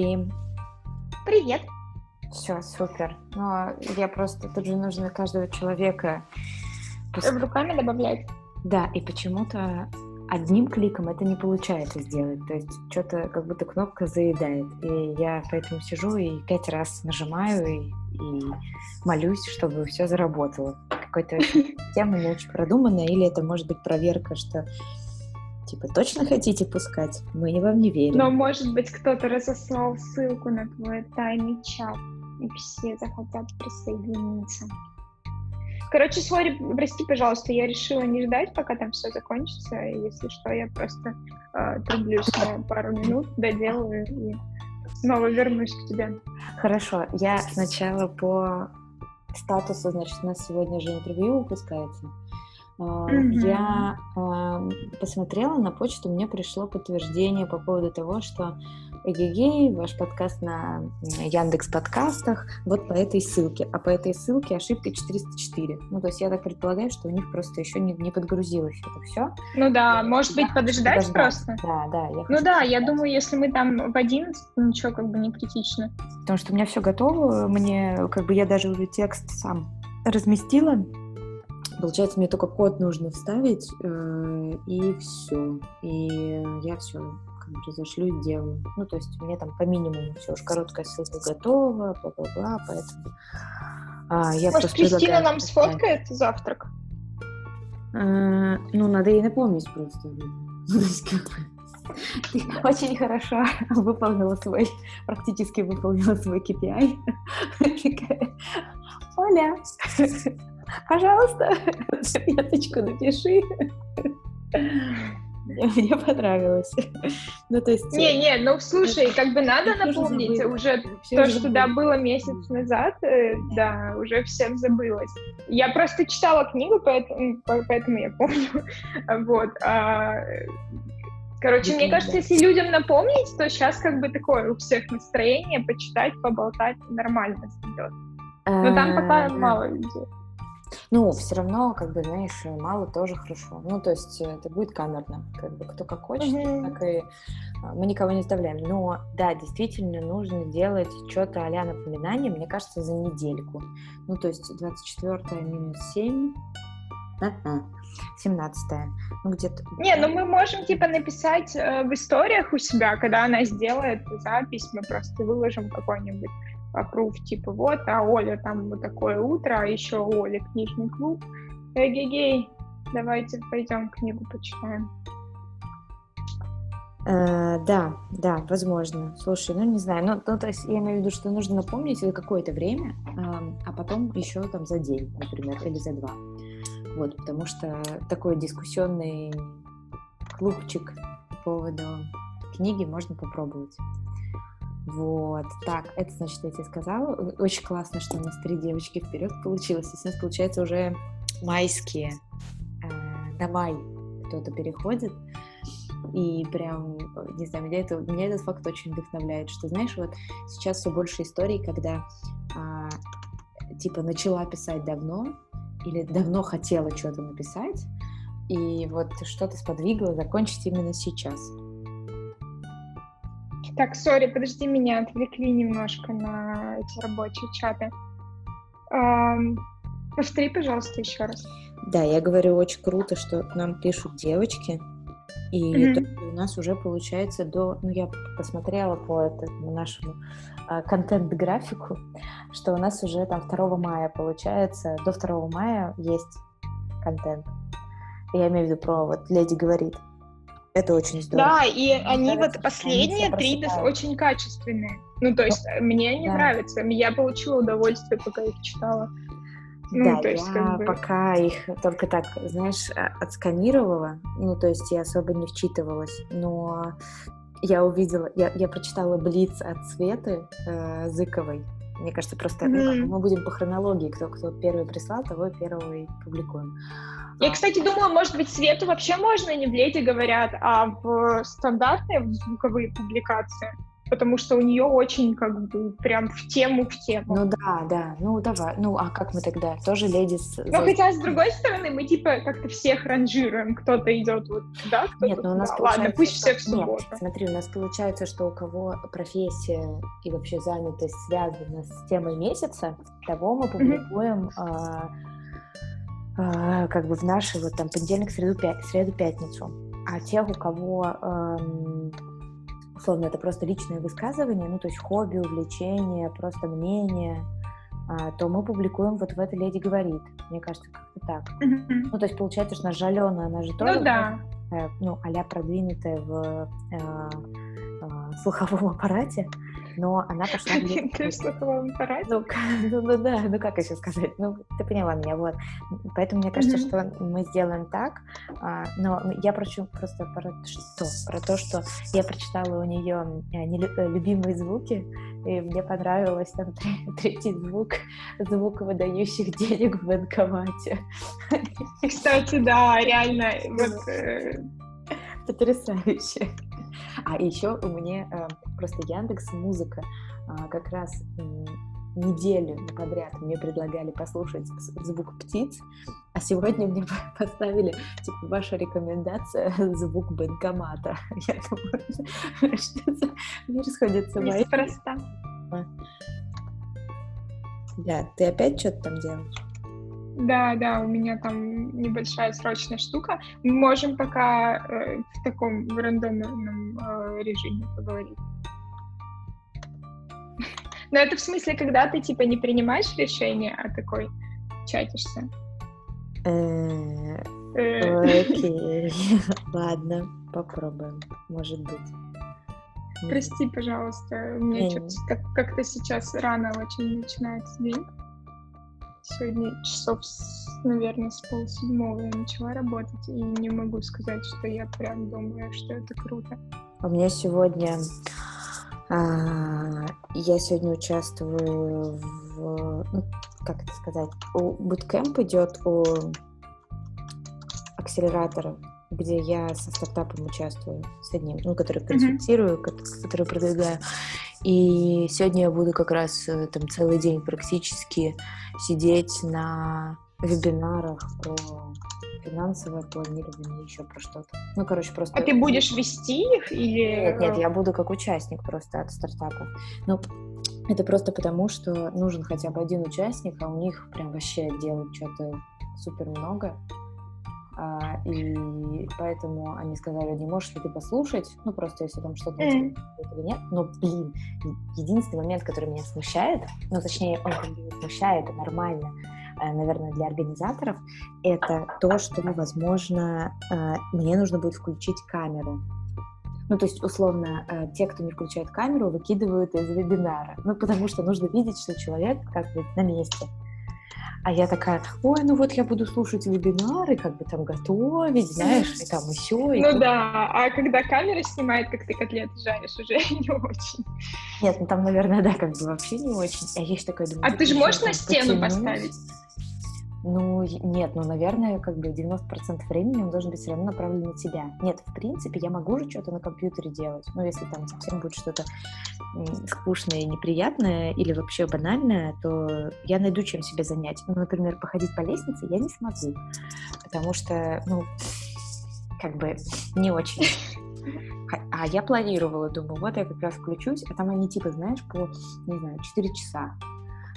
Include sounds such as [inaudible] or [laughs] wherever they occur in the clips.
Пим. Привет. Все, супер. Но я просто... Тут же нужно каждого человека... пус- Руками добавлять. Да, и почему-то одним кликом это не получается сделать. То есть что-то как будто кнопка заедает. И я поэтому сижу и пять раз нажимаю и, и молюсь, чтобы все заработало. Какой-то [laughs] тема не очень продуманная, или это может быть проверка, что типа точно хотите пускать? Мы вам не верим. Но может быть кто-то разослал ссылку на твой тайный чат, и все захотят присоединиться. Короче, Сори, прости, пожалуйста, я решила не ждать, пока там все закончится. Если что, я просто э, трублюсь на пару минут, доделаю и снова вернусь к тебе. Хорошо, я сначала по статусу, значит, у нас сегодня же интервью выпускается. Mm-hmm. Я э, посмотрела на почту, мне пришло подтверждение по поводу того, что Эгегей, ваш подкаст на Яндекс подкастах, вот по этой ссылке. А по этой ссылке ошибка 404. Ну, то есть я так предполагаю, что у них просто еще не, не подгрузилось это все. Ну да, может быть, подождать, подождать просто? Да, да. Я ну да, я думаю, если мы там в 11, ничего как бы не критично. Потому что у меня все готово, мне, как бы я даже уже текст сам разместила, Получается, мне только код нужно вставить, э, и все. И я все как бы разошлю и делаю. Ну, то есть мне там по минимуму все уж короткая ссылка готова, бла-бла-бла, поэтому... А, я Может, Кристина нам сфоткает завтрак? А, ну, надо ей напомнить просто. [laughs] Ты очень хорошо выполнила свой, практически выполнила свой KPI. [laughs] Оля, пожалуйста, заметочку напиши. Мне понравилось. Ну, то есть... Не, не, ну, слушай, как бы надо напомнить уже то, что, да, было месяц назад, э, да, уже всем забылось. Я просто читала книгу, поэтому, поэтому я помню. [laughs] Вот. А, короче, мне кажется, если людям напомнить, то сейчас как бы такое у всех настроение, почитать, поболтать нормально идет. Но там пока э, мало людей. Ну, все равно, как бы, знаешь, мало тоже хорошо. Ну, то есть это будет камерно, как бы кто как хочет, mm-hmm. так и а, мы никого не оставляем. Но, да, действительно нужно делать что-то а напоминание, мне кажется, за недельку. Ну, то есть 24 минус 7, 17 ну где-то. Не, ну мы можем типа написать э, в историях у себя, когда она сделает запись, мы просто выложим какой-нибудь вокруг, типа, вот, а Оля там вот такое утро, а еще Оля книжный клуб. Эгегей, давайте пойдем книгу почитаем. Uh, да, да, возможно. Слушай, ну не знаю, ну, ну то есть я имею в виду, что нужно напомнить за какое-то время, uh, а потом еще там за день, например, или за два. Вот, потому что такой дискуссионный клубчик по поводу книги можно попробовать. Вот, так, это значит, я тебе сказала. Очень классно, что у нас три девочки вперед получилось. Нас, получается, уже майские. Э, на май кто-то переходит. И прям, не знаю, меня, это, меня этот факт очень вдохновляет, что, знаешь, вот сейчас все больше историй, когда а, типа начала писать давно или давно хотела что-то написать, и вот что-то сподвигло закончить именно сейчас. Так, сори, подожди, меня отвлекли немножко на эти рабочие чаты. Эм, повтори, пожалуйста, еще раз. Да, я говорю, очень круто, что нам пишут девочки, и mm-hmm. у нас уже получается до, ну я посмотрела по этому нашему а, контент-графику, что у нас уже там 2 мая получается, до 2 мая есть контент. Я имею в виду про вот Леди говорит. Это очень здорово. Да, и мне они нравится, вот последние три очень качественные. Ну, то есть ну, мне они да. нравятся. Я получила удовольствие, пока их читала. Ну, да, то есть, я как бы... пока их только так, знаешь, а, отсканировала, ну, то есть я особо не вчитывалась, но я увидела, я, я прочитала Блиц от Светы э, Зыковой. Мне кажется, просто mm-hmm. мы будем по хронологии, кто, кто первый прислал, того первого и публикуем. Я, кстати, думаю, может быть, свету вообще можно не в леди говорят, а в стандартные в звуковые публикации. потому что у нее очень как бы прям в тему, в тему. Ну да, да, ну давай, ну а как мы тогда? Тоже леди с... Ну хотя, с другой стороны, мы типа как-то всех ранжируем, кто-то идет вот туда, кто-то Нет, ну у нас Ладно, пусть все в субботу. Нет, смотри, у нас получается, что у кого профессия и вообще занятость связана с темой месяца, того мы публикуем mm-hmm. а, а, как бы в наши вот там понедельник, среду, пя- среду, пятницу. А тех, у кого эм, условно, это просто личное высказывание, ну, то есть хобби, увлечение, просто мнение, а, то мы публикуем вот в этой «Леди говорит». Мне кажется, как-то так. Mm-hmm. Ну, то есть получается, что наша Алена, она же тоже... Ну, да. Э, ну, а продвинутая в э, э, слуховом [laughs] аппарате, но она пошла... Ты в слуховом [laughs] аппарате? Ну, [laughs] ну, ну, да, ну как еще сказать? Ну, ты поняла меня, вот. Поэтому мне кажется, что мы сделаем так, а, но я прочу просто про что? Про то, что я прочитала у нее э, любимые звуки, и мне понравилось там [laughs] третий звук, звук выдающих денег в банкомате. Кстати, да, реально, вот... Э, Потрясающе. А еще у меня э, просто Яндекс Музыка э, как раз неделю подряд мне предлагали послушать звук птиц, а сегодня мне [laughs] поставили, типа, ваша рекомендация звук банкомата. [laughs] Я думаю, [laughs] что за мир сходит с ума. Просто. Да, ты опять что-то там делаешь? Да, да, у меня там небольшая срочная штука. Мы можем пока э, в таком в рандомном э, режиме поговорить. [laughs] Но это в смысле, когда ты типа не принимаешь решение, а такой чатишься. Э, э. Окей, [laughs] ладно, попробуем, может быть. Прости, пожалуйста, у меня что-то как-то сейчас рано очень начинается день. Сегодня часов, наверное, с полседьмого я начала работать, и не могу сказать, что я прям думаю, что это круто. У меня сегодня... А, я сегодня участвую в... Ну, как это сказать? У буткемп идет у акселератора, где я со стартапом участвую, с одним, ну, который консультирую, mm-hmm. который продвигаю. И сегодня я буду как раз э, там целый день практически сидеть на вебинарах про финансовое планирование, еще про что-то. Ну, короче, просто... А ты будешь вести их или... Нет, нет, я буду как участник просто от стартапа. Ну, это просто потому, что нужен хотя бы один участник, а у них прям вообще делают что-то супер много. А, и поэтому они сказали, не можешь ли ты послушать, ну, просто если там что-то mm. или нет. Но, блин, единственный момент, который меня смущает, ну, точнее, он как бы не смущает, это нормально, э, наверное, для организаторов, это то, что, возможно, мне нужно будет включить камеру. Ну, то есть, условно, те, кто не включает камеру, выкидывают из вебинара. Ну, потому что нужно видеть, что человек как бы на месте. А я такая, ой, ну вот я буду слушать вебинары, как бы там готовить, знаешь, и там еще. Ну да, а когда камера снимает, как ты котлеты жаришь, уже [laughs] не очень. Нет, ну там, наверное, да, как бы вообще не очень. А я еще такая думаю... А ты же можешь на стену поставить? Ну, нет, ну, наверное, как бы 90% времени он должен быть все равно направлен на тебя. Нет, в принципе, я могу же что-то на компьютере делать. Ну, если там совсем будет что-то скучное, неприятное или вообще банальное, то я найду чем себя занять. Ну, например, походить по лестнице я не смогу, потому что, ну, как бы не очень. А я планировала, думаю, вот я как раз включусь, а там они типа, знаешь, по, не знаю, 4 часа.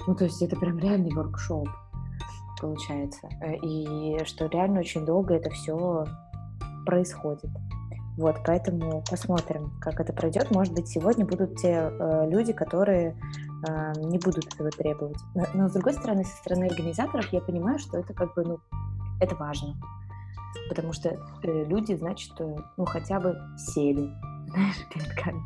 Ну, то есть это прям реальный воркшоп получается. Э, и что реально очень долго это все происходит. Вот, поэтому посмотрим, как это пройдет. Может быть, сегодня будут те э, люди, которые э, не будут этого требовать. Но, но, с другой стороны, со стороны организаторов, я понимаю, что это как бы, ну, это важно. Потому что э, люди, значит, ну, хотя бы сели, [laughs] знаешь, перед камерой.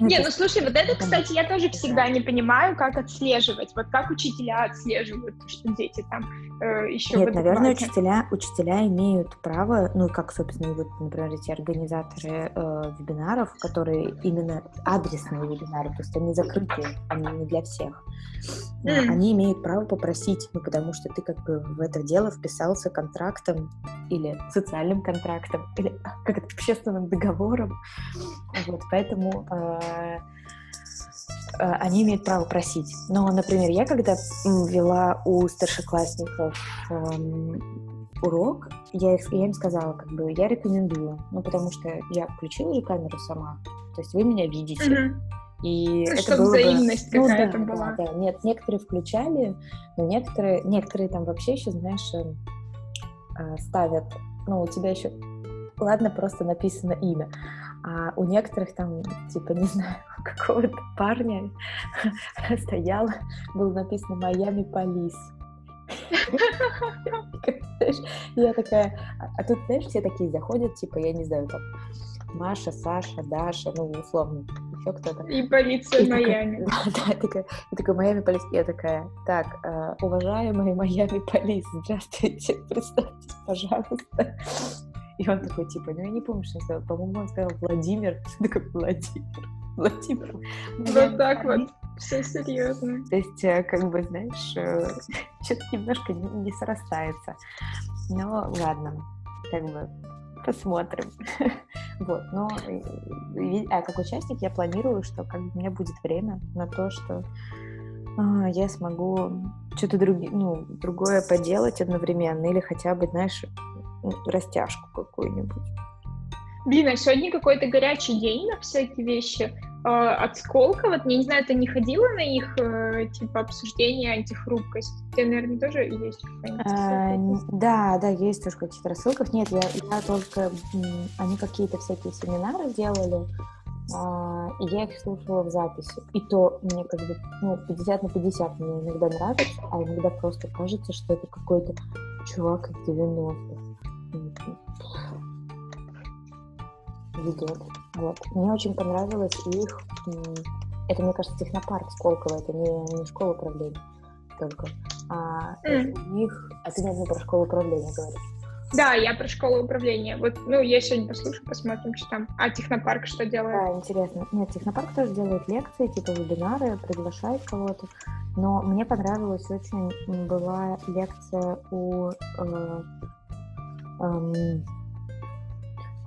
Ну, не, ну слушай, вот это, кстати, я тоже всегда не понимаю, как отслеживать. Вот как учителя отслеживают, что дети там э, еще... Нет, наверное, учителя, учителя имеют право, ну, как, собственно, вот, например, эти организаторы э, вебинаров, которые именно адресные вебинары, то есть они закрытые, они не для всех. Mm. Они имеют право попросить, ну, потому что ты как бы в это дело вписался контрактом или социальным контрактом, или как это, общественным договором. Вот, поэтому э, э, они имеют право просить. Но, например, я когда вела у старшеклассников эм, урок, я, их, я им сказала, как бы, я рекомендую, ну, потому что я включила же камеру сама, то есть вы меня видите. Mm-hmm. И ну, это было взаимность бы... какая-то ну, да, была. Да, да, нет, некоторые включали, но некоторые, некоторые там вообще еще, знаешь, э, ставят, ну, у тебя еще, ладно, просто написано имя, а у некоторых там, типа, не знаю, какого-то парня [laughs] стоял, было написано «Майами Полис». [laughs] Я такая, а, тут, знаешь, все такие заходят, типа, я не знаю, там, Маша, Саша, Даша, ну, условно, еще кто-то. И полиция Майами. [laughs] Да, такая, и такая Майами полис. Я такая, так, э, уважаемые Майами полис, здравствуйте, представьтесь, пожалуйста. И он такой, типа, ну я не помню, что он сказал. По-моему, он сказал Владимир. [laughs] Такой, Владимир. [laughs] Владимир. Вот так вот. Все серьезно. То есть, э, как бы, знаешь, э, [laughs] что-то немножко не, не срастается. Но ладно, как бы посмотрим. вот, но а как участник я планирую, что как бы у меня будет время на то, что а, я смогу что-то друг, ну, другое поделать одновременно или хотя бы, знаешь, растяжку какую-нибудь. Блин, а сегодня какой-то горячий день на всякие вещи. Э, от Сколково, вот, я не знаю, ты не ходила на их, э, типа, обсуждение антихрупкость? У тебя, наверное, тоже есть а, Да, да, есть тоже какие-то рассылках. Нет, я, я только... Они какие-то всякие семинары делали, а, и я их слушала в записи. И то мне как бы, ну, 50 на 50 мне иногда нравится, а иногда просто кажется, что это какой-то чувак из 90-х. Ведет. Вот. Мне очень понравилось их... Это, мне кажется, технопарк Сколково, это не, не школа управления только. А mm. их... А ты, наверное, про школу управления говоришь. Да, я про школу управления. Вот, ну, я сегодня послушаю, посмотрим, что там. А технопарк что делает? Да, интересно. Нет, технопарк тоже делает лекции, типа вебинары, приглашает кого-то. Но мне понравилась очень была лекция у э, эм,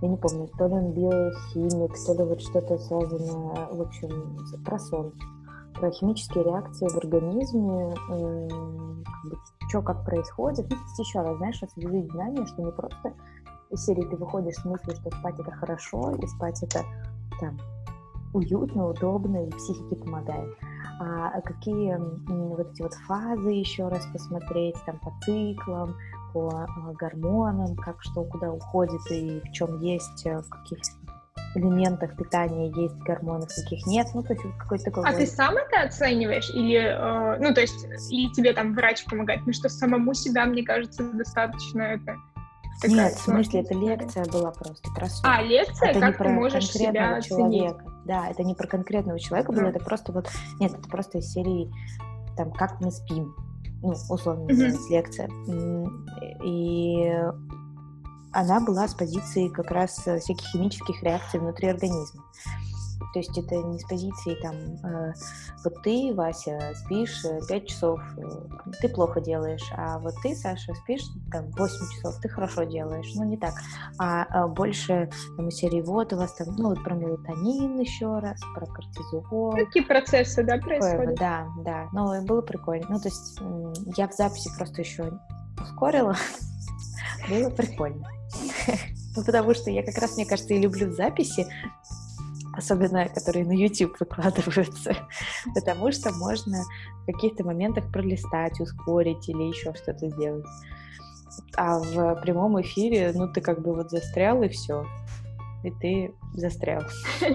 я не помню, то ли он биохимик, то ли вот что-то связанное, в общем, про сон, про химические реакции в организме, э, бы, что как происходит. Ну, еще раз, знаешь, освежить знания, что не просто из серии ты выходишь с мыслью, что спать это хорошо, и спать это там уютно, удобно и психике помогает. А какие вот эти вот фазы еще раз посмотреть, там по циклам, по а, гормонам, как что куда уходит и в чем есть, э, в каких элементах питания есть гормоны, каких нет. Ну, то есть какой-то такой... А ты сам это оцениваешь? Или, э, ну, то есть, или тебе там врач помогает? Ну, что самому себя, мне кажется, достаточно это... Нет, в смысле, это лекция была просто про сон. А, лекция? Это как не про ты можешь себя человека. Оценить? Да, это не про конкретного человека было, это просто вот... Нет, это просто из серии там, как мы спим, ну, условно называется mm-hmm. лекция. И она была с позиции как раз э, всяких химических реакций внутри организма. То есть это не с позиции там, э, вот ты, Вася, спишь 5 э, часов, э, ты плохо делаешь, а вот ты, Саша, спишь там 8 часов, ты хорошо делаешь. Ну, не так. А, а больше там, серии вот у вас там, ну, вот про мелатонин еще раз, про кортизол. Какие процессы, да, происходят? Да, да. Ну, было прикольно. Ну, то есть я в записи просто еще ускорила. [laughs] Было прикольно. [laughs] Ну, потому что я как раз, мне кажется, и люблю записи, особенно которые на YouTube выкладываются, [laughs] потому что можно в каких-то моментах пролистать, ускорить или еще что-то сделать. А в прямом эфире, ну, ты как бы вот застрял, и все. И ты застрял. [laughs]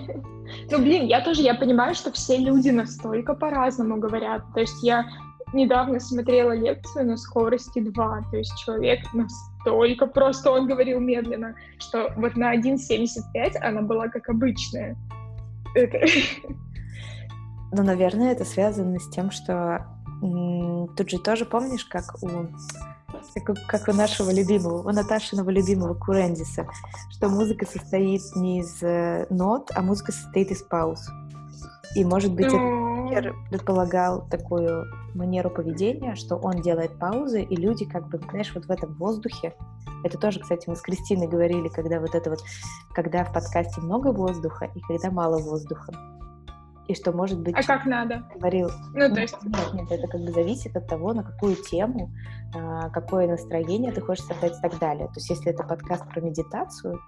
Ну, блин, я тоже, я понимаю, что все люди настолько по-разному говорят. То есть я недавно смотрела лекцию на скорости 2, то есть человек настолько просто, он говорил медленно, что вот на 1.75 она была как обычная. Это... [laughs] Ну, наверное, это связано с тем, что тут же тоже помнишь, как у как, как у нашего любимого, у Наташиного любимого Курендиса, что музыка состоит не из э, нот, а музыка состоит из пауз. И, может быть, этот предполагал такую манеру поведения, что он делает паузы, и люди как бы, знаешь, вот в этом воздухе. Это тоже, кстати, мы с Кристиной говорили, когда вот это вот, когда в подкасте много воздуха и когда мало воздуха. и что, может быть... А как надо? Говорил... Ну, то есть... Нет, нет, это как бы зависит от того, на какую тему, а, какое настроение ты хочешь создать и так далее. То есть если это подкаст про медитацию,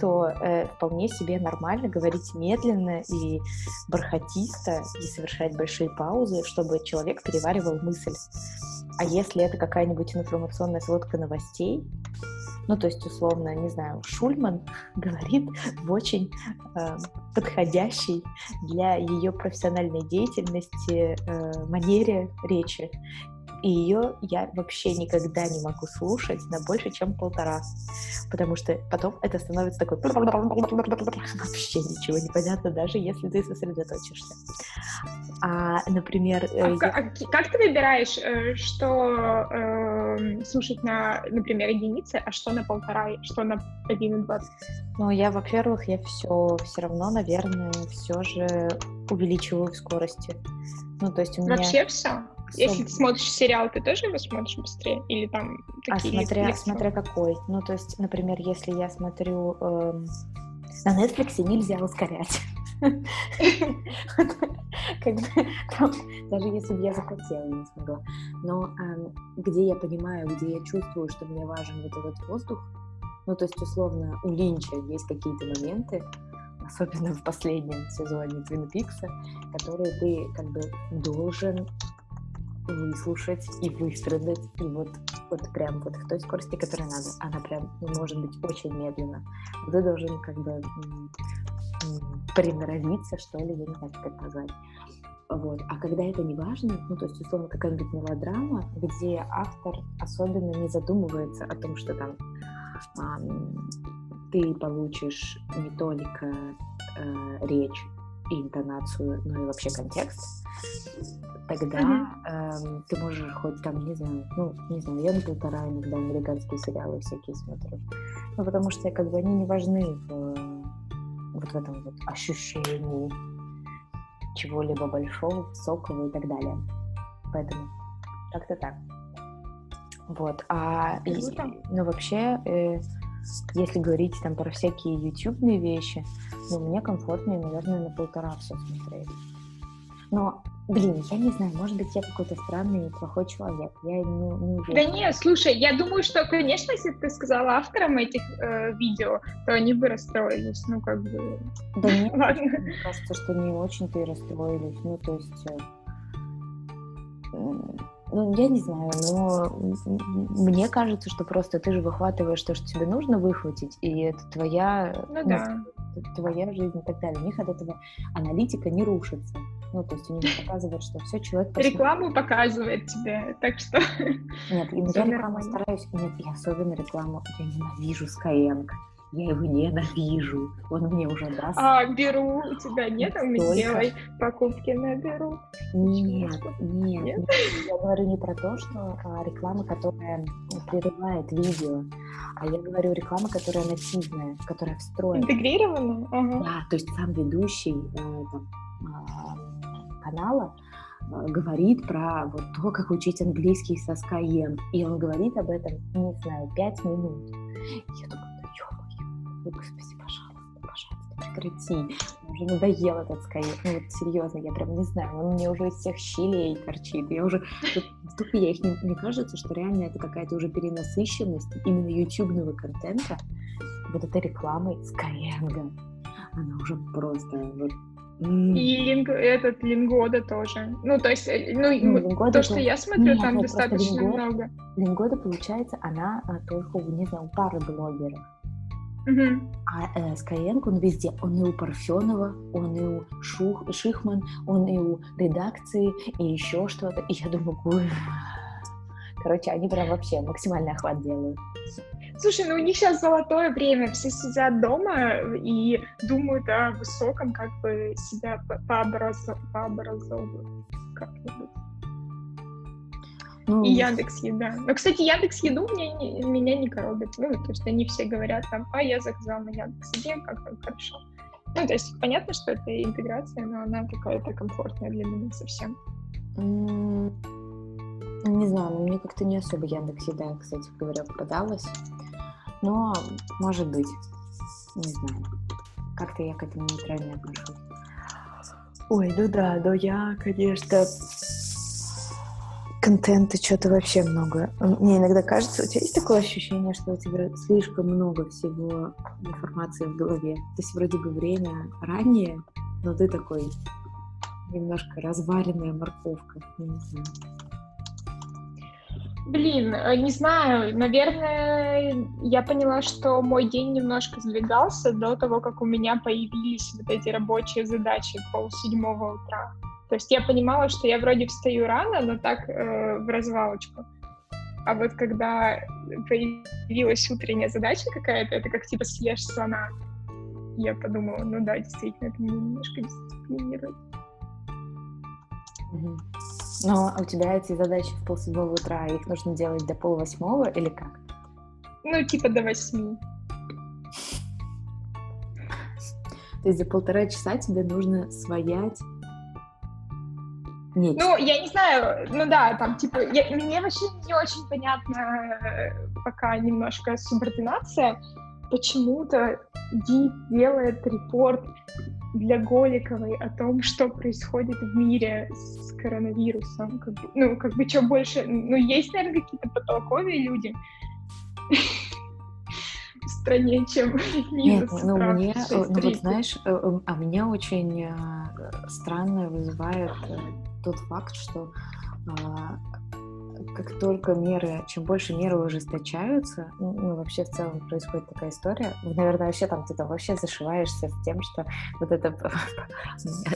то э, вполне себе нормально говорить медленно и бархатисто и совершать большие паузы, чтобы человек переваривал мысль. А если это какая-нибудь информационная сводка новостей, ну, то есть, условно, не знаю, Шульман [laughs] говорит в очень э, подходящей для ее профессиональной деятельности э, манере речи. И ее я вообще никогда не могу слушать на больше, чем полтора. Потому что потом это становится такой... Вообще ничего не понятно, даже если ты сосредоточишься. А, например... Э, а, я... как, как ты выбираешь, э, что э, слушать на, например, единицы, а что на полтора, что на 1,20? Ну, я, во-первых, я все все равно, наверное, все же увеличиваю в скорости. Ну, то есть у меня... Вообще все? Если ты смотришь сериал, ты тоже его смотришь быстрее? Или там а смотря, смотря какой. Ну, то есть, например, если я смотрю... Эм, на Netflix нельзя ускорять. [laughs] Как бы, там, даже если бы я захотела, не смогла. Но эм, где я понимаю, где я чувствую, что мне важен вот этот воздух, ну, то есть, условно, у Линча есть какие-то моменты, особенно в последнем сезоне Твин Пикса, которые ты как бы должен выслушать и выстрадать, и вот, вот прям вот в той скорости, которая надо. Она прям может быть очень медленно. Ты должен как бы приноровиться, что ли, я не знаю, как это назвать. Вот. А когда это не важно, ну, то есть, условно, какая-нибудь мелодрама, где автор особенно не задумывается о том, что там эм, ты получишь не только э, речь и интонацию, но и вообще контекст, тогда mm-hmm. эм, ты можешь хоть там, не знаю, ну, не знаю, я на полтора иногда американские сериалы всякие смотрю. Ну, потому что как бы они не важны в, вот в этом вот ощущении чего-либо большого, высокого и так далее. Поэтому как-то так. Вот. А, и, ну, вообще, э, если говорить там про всякие ютубные вещи, ну, мне комфортнее, наверное, на полтора все смотреть. Но Блин, я не знаю, может быть, я какой-то странный и плохой человек. Я не, не уверена. Да нет, слушай, я думаю, что, конечно, если ты сказала авторам этих э, видео, то они бы расстроились. Ну, как бы... Да нет, [laughs] Ладно. мне кажется, что не очень-то и расстроились. Ну, то есть... Э, ну, я не знаю, но мне кажется, что просто ты же выхватываешь то, что тебе нужно выхватить, и это твоя, ну, ну, да. твоя жизнь и так далее. У них от этого аналитика не рушится. Ну, то есть у них показывает, что все, человек... Посмотрит. Рекламу показывает тебе, так что... Нет, я рекламу стараюсь... Нет, я особенно рекламу... Я ненавижу Skyeng. Я его ненавижу. Он мне уже даст. А, беру. У тебя нет? А мы сделай покупки на беру. Нет, нет, нет. Я говорю не про то, что а, реклама, которая прерывает видео, а я говорю реклама, которая нативная, которая встроена. Интегрированная? Ага. Да, то есть сам ведущий э, там, а, канала э, говорит про вот то, как учить английский со Skyeng. И он говорит об этом, не знаю, пять минут. Я думаю, господи, пожалуйста, пожалуйста, прекрати. Уже надоел этот Skyeng. Ну вот серьезно, я прям не знаю, он мне уже из всех щелей торчит. Я уже, столько я их не, мне кажется, что реально это какая-то уже перенасыщенность именно ютубного контента вот этой рекламой Skyeng. Она уже просто вот и линг, этот Лингода тоже. Ну, то есть, э, ну, ну Лингода то, что я смотрю, Нет, там достаточно Лингода, много. Лингода, получается, она а, только, не знаю, у пары блогеров. Угу. А э, Skyeng, он везде. Он и у Парфенова, он и у Шух, Шихман, он и у редакции, и еще что-то. И я думаю, ой. Короче, они прям вообще максимальный охват делают. Слушай, ну у них сейчас золотое время, все сидят дома и думают о высоком, как бы себя пообразовывать как-нибудь. Ну, и Яндекс Еда. Но, кстати, Яндекс Еду меня не, меня не коробит. Ну, то есть они все говорят там, а я заказал на Яндекс Еде, как там хорошо. Ну, то есть понятно, что это интеграция, но она какая-то комфортная для меня совсем. Не знаю, но мне как-то не особо Яндекс Еда, кстати говоря, попадалась. Но, может быть, не знаю. Как-то я к этому нейтрально отношусь. Ой, ну да, но я, конечно, контента что-то вообще много. Мне иногда кажется, у тебя есть такое ощущение, что у тебя слишком много всего информации в голове. То есть вроде бы время ранее, но ты такой немножко разваренная морковка. Не знаю. Блин, э, не знаю, наверное, я поняла, что мой день немножко сдвигался до того, как у меня появились вот эти рабочие задачи пол седьмого утра. То есть я понимала, что я вроде встаю рано, но так э, в развалочку. А вот когда появилась утренняя задача какая-то, это как типа съешь слона, я подумала, ну да, действительно, это меня немножко дисциплинирует. Угу. Но у тебя эти задачи в полседьмого утра, их нужно делать до полвосьмого или как? Ну, типа до восьми. То есть за полтора часа тебе нужно своять нет. Ну, я не знаю, ну да, там, типа, я, мне вообще не очень понятно э, пока немножко субординация. Почему-то Ди делает репорт для Голиковой о том, что происходит в мире с коронавирусом. Как бы, ну, как бы, что больше... Ну, есть, наверное, какие-то потолковые люди в стране, чем Нет, ну, мне, ну, вот знаешь, э, э, а меня очень странно вызывает тот факт, что а, как только меры, чем больше меры ужесточаются, ну, ну, вообще в целом происходит такая история, наверное, вообще там ты там вообще зашиваешься с тем, что вот это [laughs]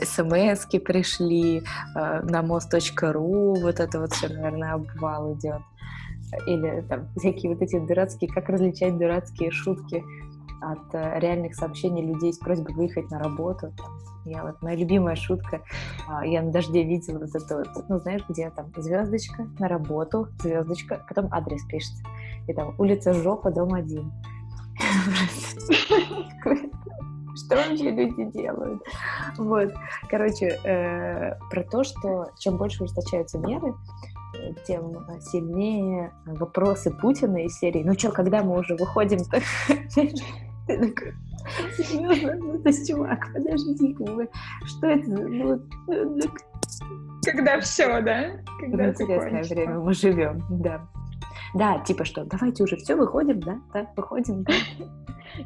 смс пришли э, на мост.ру, вот это вот все, наверное, обвал идет. Или там всякие вот эти дурацкие, как различать дурацкие шутки от э, реальных сообщений людей с просьбой выехать на работу. Я вот моя любимая шутка, а, я на дожде видела вот это вот, ну знаешь, где там звездочка на работу, звездочка, потом адрес пишется. И там улица Жопа, дом один. Что вообще люди делают? Вот, короче, э, про то, что чем больше ужесточаются меры, тем сильнее вопросы Путина из серии. Ну что, когда мы уже выходим-то? Серьезно? Ну, то есть, чувак, подожди, что это? Ну, ну, когда все, да? Когда интересное время мы живем, да. Да, типа что, давайте уже все, выходим, да? Да, выходим, да.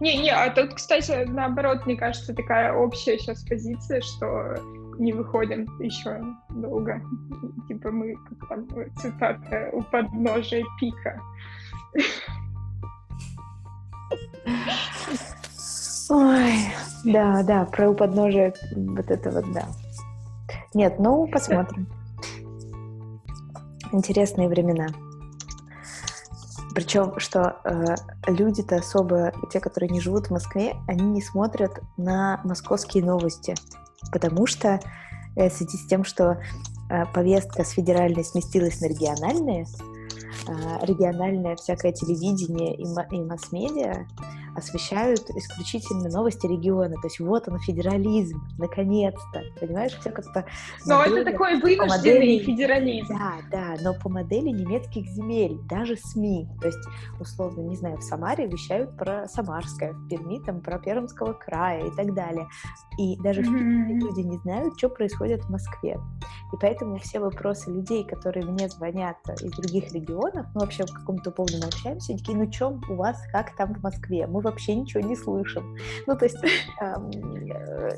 Не-не, а тут, кстати, наоборот, мне кажется, такая общая сейчас позиция, что не выходим еще долго. Типа мы, как там цитата, у подножия пика. Ой, да, да, про у подножия вот это вот, да. Нет, ну, посмотрим. Интересные времена. Причем, что э, люди-то особо, те, которые не живут в Москве, они не смотрят на московские новости, потому что э, в связи с тем, что э, повестка с федеральной сместилась на региональные, региональное всякое телевидение и, и масс-медиа освещают исключительно новости региона. То есть вот он, федерализм, наконец-то. Понимаешь, все как-то... Но модели, это такой вынужденный модели, федерализм. Да, да, но по модели немецких земель, даже СМИ. То есть, условно, не знаю, в Самаре вещают про Самарское, в Перми там про Пермского края и так далее. И даже mm-hmm. в люди не знают, что происходит в Москве. И поэтому все вопросы людей, которые мне звонят из других регионов, ну вообще в каком-то поводу мы общаемся, такие, ну что у вас, как там в Москве? Мы вообще ничего не слышим. Ну, то есть э,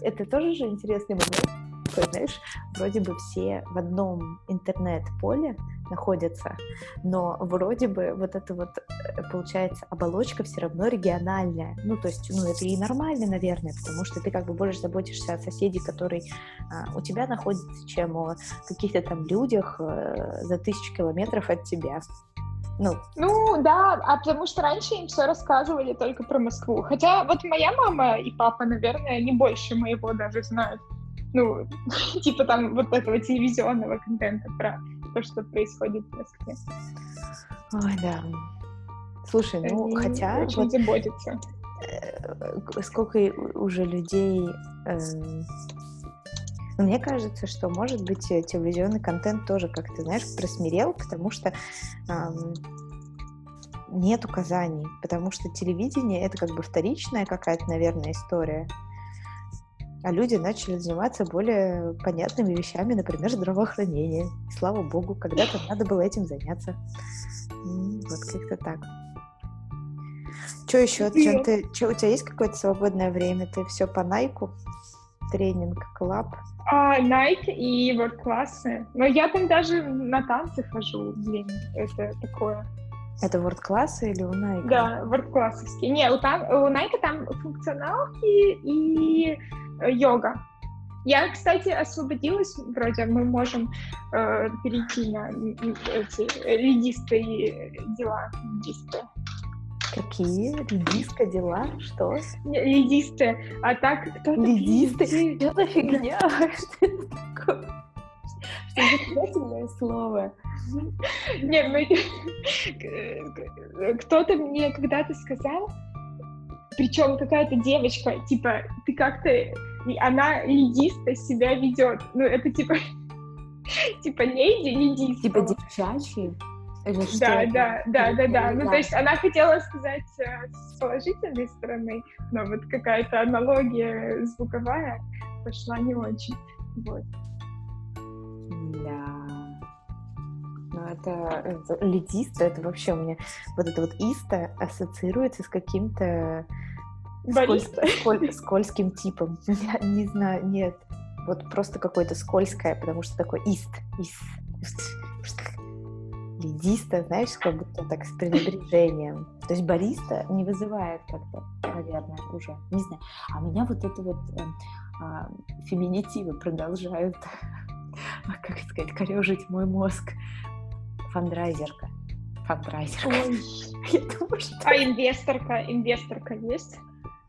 это тоже же интересный момент, такой, знаешь, вроде бы все в одном интернет-поле находятся, но вроде бы вот это вот, э, получается, оболочка все равно региональная. Ну, то есть, ну, это и нормально, наверное, потому что ты как бы больше заботишься о соседе, который а, у тебя находится, чем о каких-то там людях а, за тысячу километров от тебя. Ну. ну, да, а потому что раньше им все рассказывали только про Москву. Хотя вот моя мама и папа, наверное, не больше моего даже знают. Ну, [laughs] типа там вот этого телевизионного контента про то, что происходит в Москве. Ой, да. Слушай, ну, Они хотя... Очень вот, заботятся. Э, сколько уже людей... Э, мне кажется, что, может быть, э, телевизионный контент тоже, как ты знаешь, просмирел, потому что эм, нет указаний, потому что телевидение — это как бы вторичная какая-то, наверное, история. А люди начали заниматься более понятными вещами, например, здравоохранение. Слава богу, когда-то надо было этим заняться. Вот как-то так. Что еще? Чем ты, что, у тебя есть какое-то свободное время? Ты все по Найку? Тренинг, клаб? А, Nike и ворд-классы. Но я там даже на танцы хожу, блин, это такое. Это ворд-классы или у Nike? Да, ворд-классовские. Не, у, там, у Nike там функционалки и э, йога. Я, кстати, освободилась, вроде мы можем э, перейти на эти редистые дела. Редистые. Какие? Редиска дела? Что? Редисты. А так кто-то... Редисты? Что за фигня? [laughs] Что это такое? Что за слово? Не, ну, [laughs] кто-то мне когда-то сказал, причем какая-то девочка, типа, ты как-то, она лидисто себя ведет. Ну, это типа, [laughs] типа леди лидиста. Типа девчачьи? да, да, да, да, да. Ну, то есть она хотела сказать э, с положительной стороны, но вот какая-то аналогия звуковая пошла не очень. Вот. Да. Ну, это, это лидиста, это вообще у меня вот это вот иста ассоциируется с каким-то сколь, сколь, скользким типом. [laughs] Я не знаю, нет. Вот просто какое-то скользкое, потому что такое ист. ист лидиста, знаешь, как будто так с пренебрежением. То есть бариста не вызывает как-то, наверное, уже, не знаю. А меня вот это вот э, э, феминитивы продолжают, как сказать, корежить мой мозг. Фандрайзерка. Фандрайзерка. Ой. [laughs] Я думаю, что... А инвесторка? Инвесторка есть?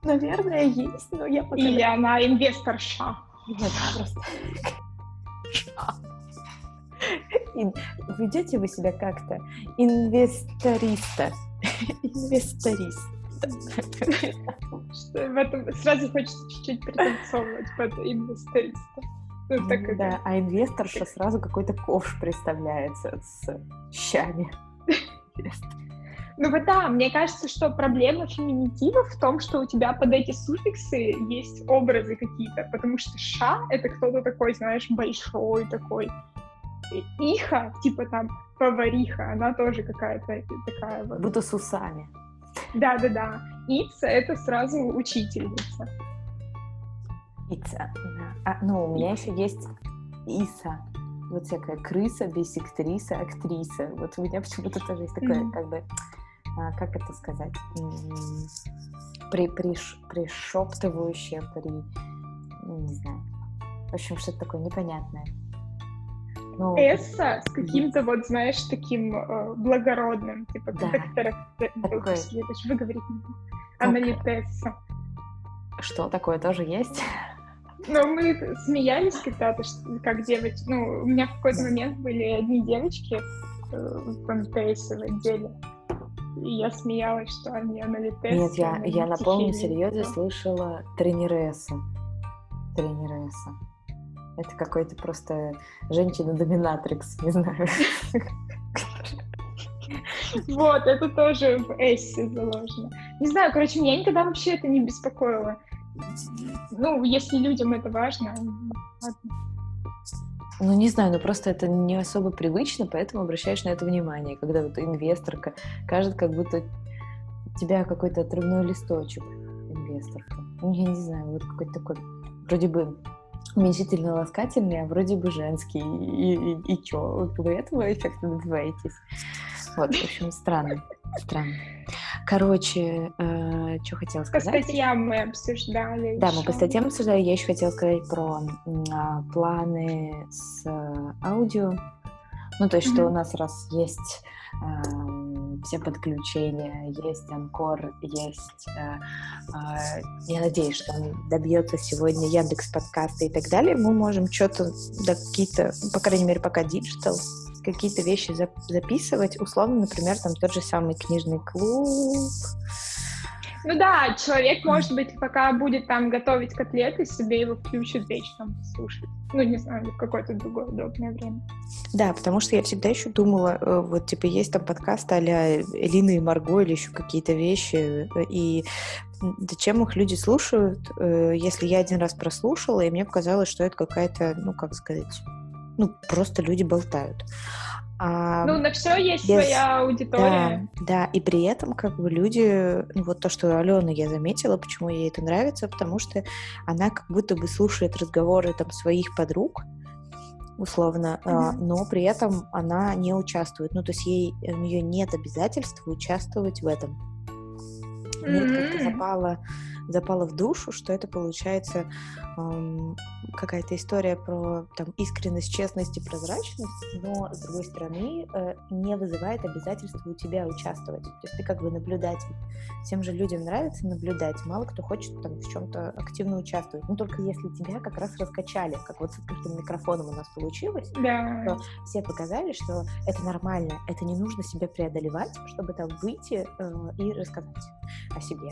Наверное, есть, но я пока... Или она инвесторша? Нет, просто... [laughs] Ведете вы себя как-то инвесториста. Инвесторист. [laughs] Что в этом сразу хочется чуть-чуть пританцовывать под инвесториста. Ну, так да, а инвесторша сразу какой-то ковш представляется с щами. [laughs] Ну вот да, мне кажется, что проблема феминитива в том, что у тебя под эти суффиксы есть образы какие-то, потому что ша — это кто-то такой, знаешь, большой такой, Иха, типа там повариха, она тоже какая-то такая вот. Будто с усами. Да-да-да. Ица — это сразу учительница. Ица, да. А, ну, у меня еще есть Иса. Вот всякая крыса, бисектриса, актриса. Вот у меня [laughs] почему-то тоже есть такое, mm-hmm. как бы, а, как это сказать, при, приш, пришептывающее, при, не знаю, в общем, что-то такое непонятное. Ну, Эсса с каким-то вот, знаешь, таким э, благородным, типа, да. Такое... Я даже выговорить не могу. Она не Тесса. Что такое тоже есть? [laughs] Ну, мы смеялись когда-то, как девочки. Ну, у меня в какой-то момент были одни девочки э, в МТС в отделе. И я смеялась, что они аналитесы. Нет, я, я на полном серьезе слышала тренересса. Тренересса. Это какой-то просто женщина-доминатрикс, не знаю. Вот, это тоже в эссе заложено. Не знаю, короче, меня никогда вообще это не беспокоило. Ну, если людям это важно. Ну, не знаю, ну просто это не особо привычно, поэтому обращаешь на это внимание, когда вот инвесторка кажется, как будто тебя какой-то отрывной листочек инвесторка. Ну, я не знаю, вот какой-то такой, вроде бы уменьшительно-ласкательный, а вроде бы женский. И, и, и чё? Вы этого эффекта добиваетесь? Вот, в общем, странно. Странно. Короче, э, что хотела сказать? По статьям мы обсуждали. Да, еще. мы по статьям обсуждали. Я еще хотела сказать про э, планы с э, аудио. Ну, то есть, mm-hmm. что у нас раз есть э, все подключения, есть Анкор, есть... Э, э, я надеюсь, что он добьется сегодня Яндекс подкасты и так далее. Мы можем что-то, да, какие-то, по крайней мере, пока digital, какие-то вещи записывать. Условно, например, там тот же самый книжный клуб, Ну да, человек, может быть, пока будет там готовить котлеты, себе его включит вечером послушать. Ну, не знаю, в какое-то другое удобное время. Да, потому что я всегда еще думала, э, вот, типа, есть там подкаст а-ля Элина и Марго или еще какие-то вещи, и зачем их люди слушают, э, если я один раз прослушала, и мне показалось, что это какая-то, ну, как сказать, ну, просто люди болтают. А, ну, на все есть без... своя аудитория. Да, да, и при этом как бы люди, ну вот то, что Алена я заметила, почему ей это нравится, потому что она как будто бы слушает разговоры там своих подруг, условно, mm-hmm. но при этом она не участвует. Ну, то есть ей, у нее нет обязательства участвовать в этом. Mm-hmm. как-то запало запало в душу, что это получается эм, какая-то история про там, искренность, честность и прозрачность, но, с другой стороны, э, не вызывает обязательства у тебя участвовать. То есть ты как бы наблюдатель. Всем же людям нравится наблюдать. Мало кто хочет там в чем-то активно участвовать. Ну, только если тебя как раз раскачали, как вот с открытым микрофоном у нас получилось, да. то все показали, что это нормально, это не нужно себя преодолевать, чтобы там выйти э, и рассказать о себе.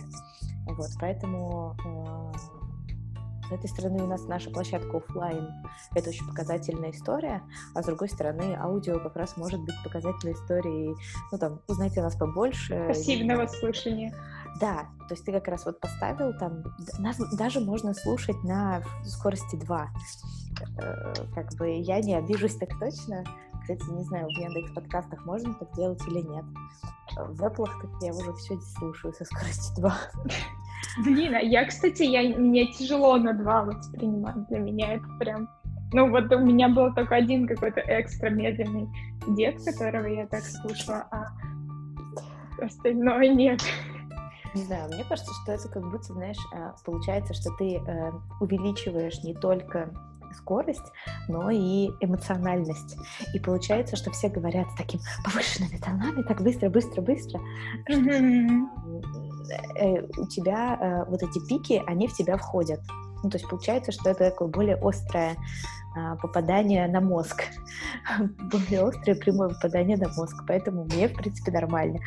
Вот, поэтому э, с этой стороны у нас наша площадка офлайн это очень показательная история, а с другой стороны аудио как раз может быть показательной историей, ну там, узнайте нас побольше. Пассивного слушания. Да, то есть ты как раз вот поставил там, нас даже можно слушать на скорости 2. Э, как бы я не обижусь так точно, кстати, не знаю, в Яндекс подкастах можно так делать или нет. В Apple так я уже все слушаю со скоростью 2. Блин, а я, кстати, я, мне тяжело на 2 воспринимать. Для меня это прям... Ну, вот у меня был только один какой-то экстра медленный дед, которого я так слушала, а остальное нет. Не знаю, мне кажется, что это как будто, знаешь, а, получается, что ты э, увеличиваешь не только скорость, но и эмоциональность. И получается, что все говорят с таким повышенными тонами, так быстро, быстро, быстро. Mm-hmm. У тебя э, вот эти пики, они в тебя входят. Ну, то есть получается, что это такое более острое попадание на мозг. [laughs] более острое прямое попадание на мозг. Поэтому мне, в принципе, нормально.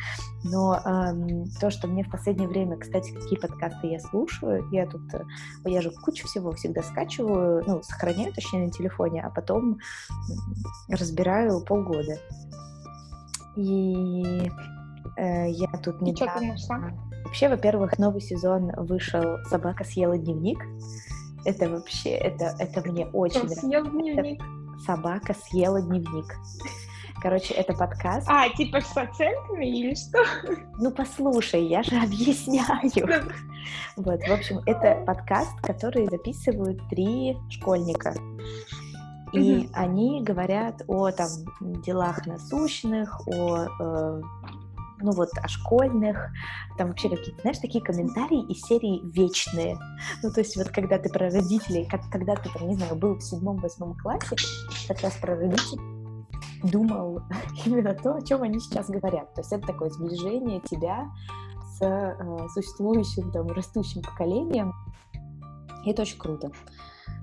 Но эм, то, что мне в последнее время, кстати, какие подкасты я слушаю, я тут, э, я же кучу всего всегда скачиваю, ну, сохраняю, точнее, на телефоне, а потом разбираю полгода. И э, я тут не Вообще, во-первых, новый сезон вышел «Собака съела дневник». Это вообще, это, это мне очень Кто съел дневник? Это собака съела дневник. Короче, это подкаст. А, типа с пациентами или что? Ну, послушай, я же объясняю. Вот, в общем, это подкаст, который записывают три школьника. И mm они говорят о там делах насущных, о э, ну вот о школьных, там вообще какие-то, знаешь, такие комментарии из серии вечные. Ну, то есть вот когда ты про родителей, как когда ты, там, не знаю, был в седьмом-восьмом классе, как раз про родителей думал [laughs] именно то, о чем они сейчас говорят. То есть это такое сближение тебя с э, существующим, там, растущим поколением. И это очень круто.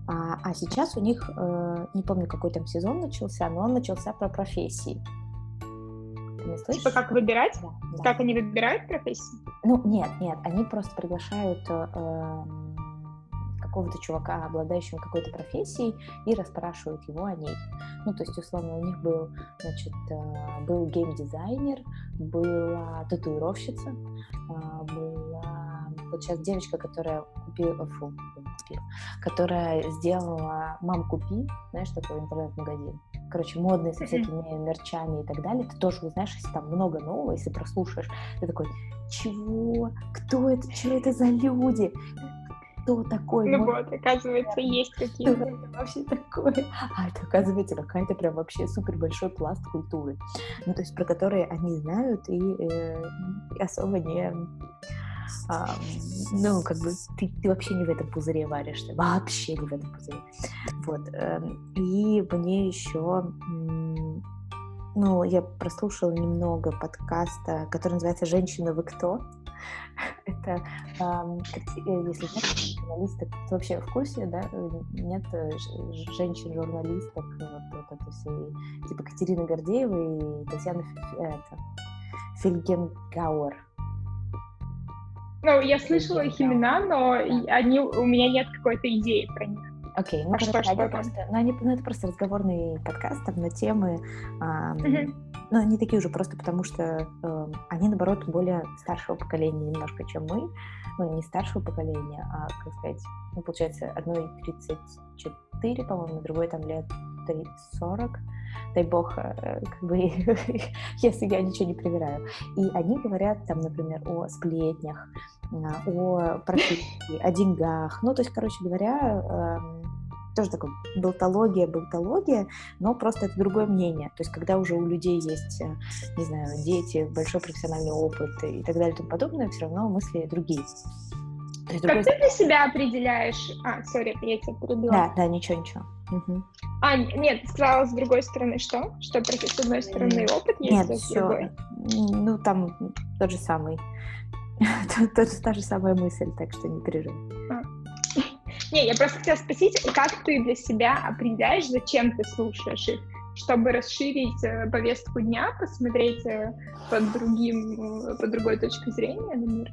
А, а сейчас у них, э, не помню, какой там сезон начался, но он начался про профессии не слышишь? Типа как выбирать? Да. Как они выбирают профессию? Ну, нет, нет, они просто приглашают э, какого-то чувака, обладающего какой-то профессией, и расспрашивают его о ней. Ну, то есть, условно, у них был, значит, э, был геймдизайнер, была татуировщица, э, была вот сейчас девочка, которая купила, фу, купила, которая сделала «Мам, купи», знаешь, такой интернет-магазин короче, модные, со всякими мерчами и так далее, ты тоже узнаешь, если там много нового, если прослушаешь, ты такой, чего? Кто это? Что это за люди? Кто такой? Ну вот, оказывается, есть [laughs] какие-то. Вообще такое? А это, оказывается, какая-то прям вообще супер большой пласт культуры. Ну, то есть, про которые они знают и э, особо не а, ну, как бы ты, ты вообще не в этом пузыре варишься, вообще не в этом пузыре. Вот. Эм, и мне еще, ну, я прослушала немного подкаста, который называется «Женщина, вы кто?». [laughs] Это, э, если знаешь, журналисток, ты вообще в курсе, да? Нет э, женщин-журналисток, вот, вот это все, типа Катерина Гордеева и Татьяна это, Фильгенгауэр Ну, я слышала их имена, но они, у меня нет какой-то идеи про них. Окей, ну, а что, что просто, ну, они, ну, это просто разговорный подкаст там на темы, эм, mm-hmm. ну, они такие уже просто потому, что э, они, наоборот, более старшего поколения немножко, чем мы, ну, не старшего поколения, а, как сказать, ну, получается, одной 34, по-моему, другой там лет 40, дай бог, э, как бы, [laughs] если я ничего не проверяю. И они говорят там, например, о сплетнях, а, о профессии, о деньгах. Ну, то есть, короче говоря, эм, тоже такой болтология, болтология, но просто это другое мнение. То есть, когда уже у людей есть, э, не знаю, дети, большой профессиональный опыт и так далее и тому подобное, все равно мысли другие. Есть, как другой... ты для себя определяешь... А, сори, я тебя перебила. Да, да, ничего, ничего. Угу. А, нет, ты сказала с другой стороны что? Что просто с одной стороны опыт есть, нет, а с другой? Ну, там тот же самый. [laughs] Та же самая мысль, так что не переживай. А. [laughs] Не, я просто хотела спросить, как ты для себя определяешь, зачем ты слушаешь их? чтобы расширить э, повестку дня, посмотреть э, под другим, э, под другой точкой зрения на мир?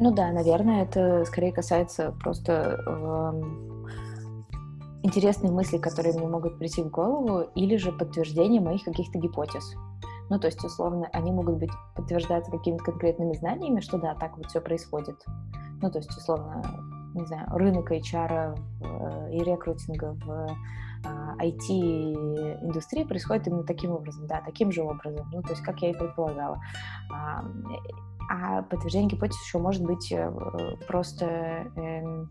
Ну да, наверное, это скорее касается просто э, интересные мысли, которые мне могут прийти в голову, или же подтверждение моих каких-то гипотез. Ну, то есть, условно, они могут быть подтверждаться какими-то конкретными знаниями, что да, так вот все происходит. Ну, то есть, условно, не знаю, рынок HR э, и рекрутинга в IT-индустрии а, происходит именно таким образом, да, таким же образом, ну, то есть, как я и предполагала. А, а подтверждение гипотез еще может быть э, просто эм,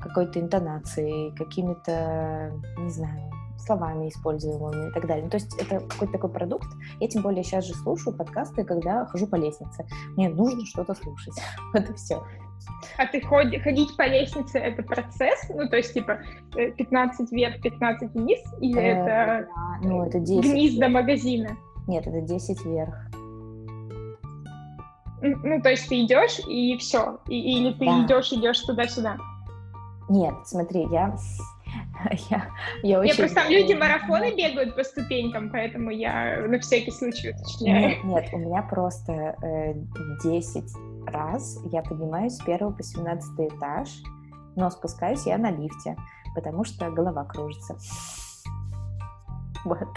какой-то интонацией, какими-то, не знаю, словами используемыми и так далее. Ну, то есть это какой-то такой продукт. Я тем более сейчас же слушаю подкасты, когда хожу по лестнице. Мне нужно что-то слушать. [laughs] Это все. А ты ходишь, ходить по лестнице — это процесс? Ну, то есть, типа, 15 э, вверх, 15 вниз? Или э, это, да, ну, это 10 вниз вверх. до магазина? Нет, это 10 вверх. Ну, то есть ты идешь и все? И, или ты да. идешь, идешь туда-сюда? Нет, смотри, я [laughs] я, я очень... Я просто там люди марафоны бегают по ступенькам, поэтому я на всякий случай уточняю. Нет, нет у меня просто э, 10 раз я поднимаюсь с первого по 17 этаж, но спускаюсь я на лифте, потому что голова кружится. Вот.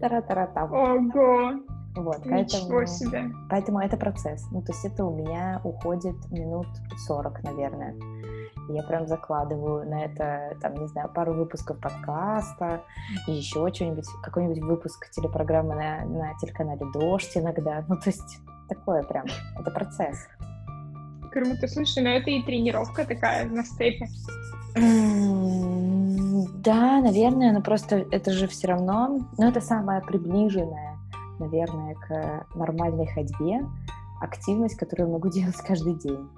Тара-тара-там. Ого! Вот, Ничего поэтому, себе. Поэтому это процесс. Ну, то есть это у меня уходит минут 40, наверное. Я прям закладываю на это, там, не знаю, пару выпусков подкаста, и еще что-нибудь, какой-нибудь выпуск телепрограммы на, на телеканале «Дождь» иногда. Ну, то есть такое прям, это процесс. Круто, слушай, но это и тренировка такая на степе. Да, наверное, но просто это же все равно, ну, это самое приближенное, наверное, к нормальной ходьбе, активность, которую я могу делать каждый день.